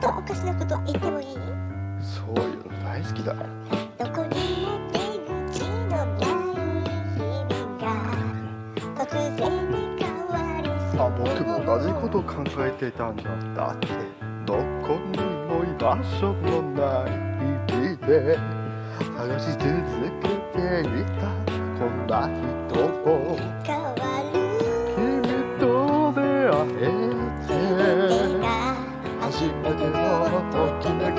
とおかしなことは言ってもいい？そういうの大好きだ。どこにも出口のない日々が突然に変わりそうあ僕も同じこと考えてたんだだって。どこにも居場所のない日々で。探し続けていた。こんな人を初めてのときめき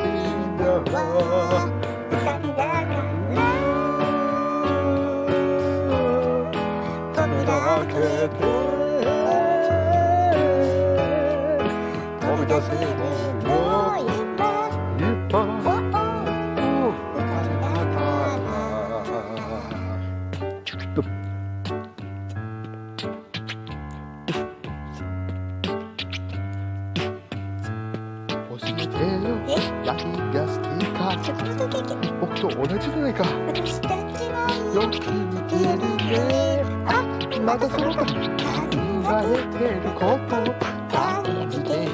だわ二人だから。扉開けて飛び出せえてよえ何が好きかチョコレートケーキ僕と同じじゃないか私たちはよく似てるねあまたそ考えてること感じている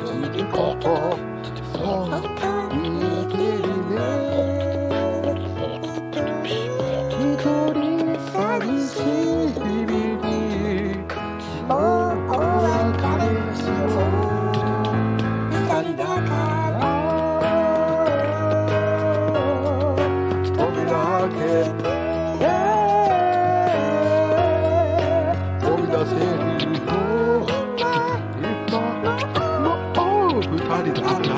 飛び出せるの今もう二人だから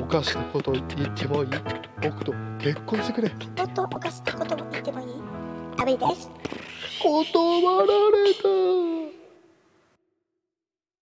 おかしなこと言ってもいい？僕と結婚してくれ。とおかしなことってもいい？です。断られた